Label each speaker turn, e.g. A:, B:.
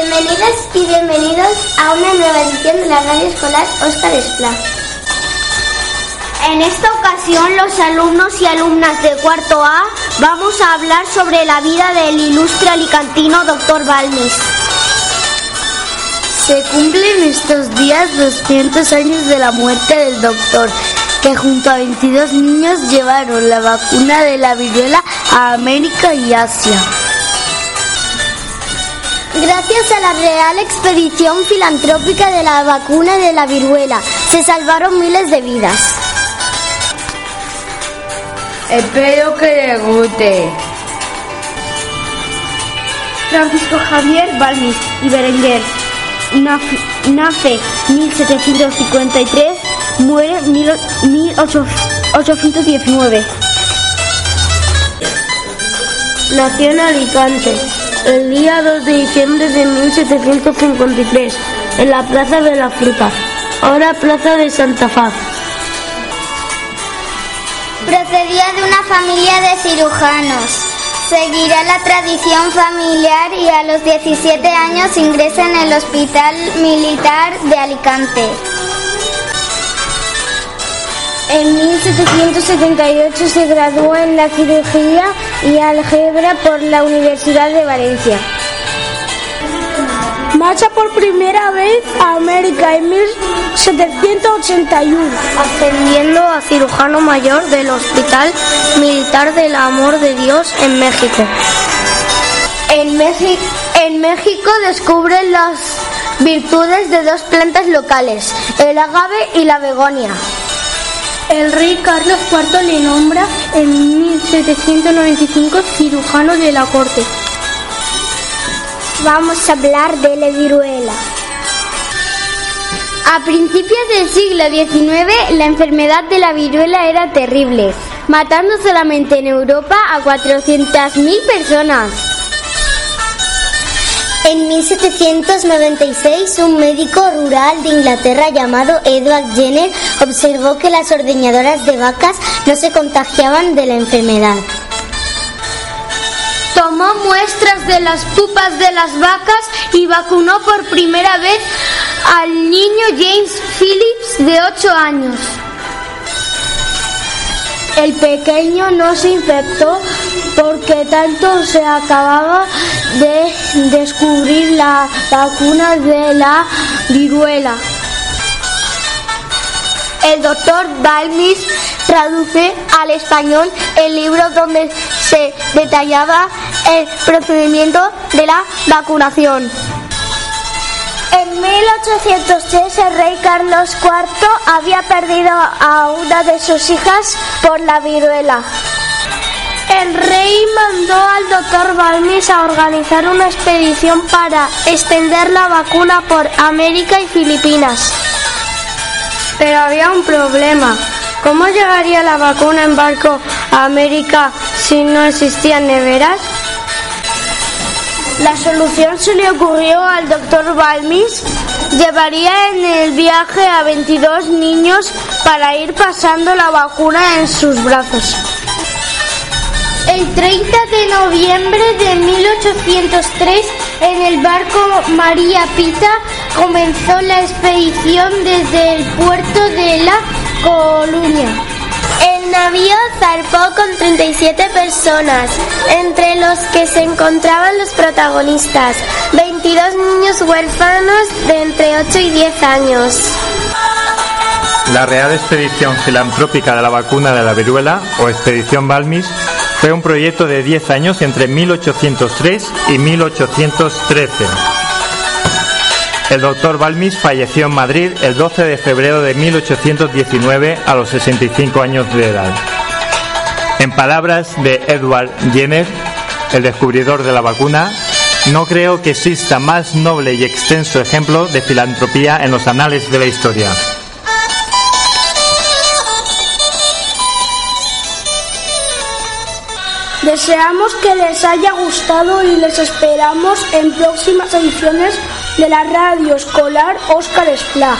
A: Bienvenidas y bienvenidos a una nueva edición de la radio escolar Óscar Esplá.
B: En esta ocasión los alumnos y alumnas de cuarto A vamos a hablar sobre la vida del ilustre alicantino Dr. Balmis.
C: Se cumplen estos días 200 años de la muerte del doctor, que junto a 22 niños llevaron la vacuna de la viruela a América y Asia.
B: Gracias a la Real Expedición Filantrópica de la vacuna de la viruela, se salvaron miles de vidas.
C: Espero que le guste.
D: Francisco Javier Balmis y Berenguer. Nace 1753, muere 1819.
C: Nació en Alicante el día 2 de diciembre de 1753 en la Plaza de la Fruta, ahora Plaza de Santa Faz.
A: Procedía de una familia de cirujanos. Seguirá la tradición familiar y a los 17 años ingresa en el Hospital Militar de Alicante.
E: 1778 se graduó en la cirugía y álgebra por la Universidad de Valencia.
F: Marcha por primera vez a América en 1781,
C: ascendiendo a cirujano mayor del Hospital Militar del Amor de Dios en México.
B: En, México, en México descubre las virtudes de dos plantas locales, el agave y la begonia.
D: El rey Carlos IV le nombra en 1795 cirujano de la corte.
E: Vamos a hablar de la viruela.
B: A principios del siglo XIX, la enfermedad de la viruela era terrible, matando solamente en Europa a 400.000 personas.
A: En 1796, un médico rural de Inglaterra llamado Edward Jenner observó que las ordeñadoras de vacas no se contagiaban de la enfermedad.
B: Tomó muestras de las pupas de las vacas y vacunó por primera vez al niño James Phillips de 8 años.
E: El pequeño no se infectó porque tanto se acababa de descubrir la vacuna de la viruela.
B: El doctor Balmis traduce al español el libro donde se detallaba el procedimiento de la vacunación.
E: En 1806 el rey Carlos IV había perdido a una de sus hijas por la viruela.
F: El rey doctor Balmis a organizar una expedición para extender la vacuna por América y Filipinas.
C: Pero había un problema. ¿Cómo llegaría la vacuna en barco a América si no existían neveras?
F: La solución se le ocurrió al doctor Balmis. Llevaría en el viaje a 22 niños para ir pasando la vacuna en sus brazos.
B: El 30 de noviembre de 1803, en el barco María Pita, comenzó la expedición desde el puerto de La Coruña.
A: El navío zarpó con 37 personas, entre los que se encontraban los protagonistas, 22 niños huérfanos de entre 8 y 10 años.
G: La Real Expedición Filantrópica de la Vacuna de la Viruela, o Expedición Balmis, fue un proyecto de 10 años entre 1803 y 1813. El doctor Balmis falleció en Madrid el 12 de febrero de 1819 a los 65 años de edad. En palabras de Edward Jenner, el descubridor de la vacuna, no creo que exista más noble y extenso ejemplo de filantropía en los anales de la historia.
F: Deseamos que les haya gustado y les esperamos en próximas ediciones de la radio escolar Óscar Esplá.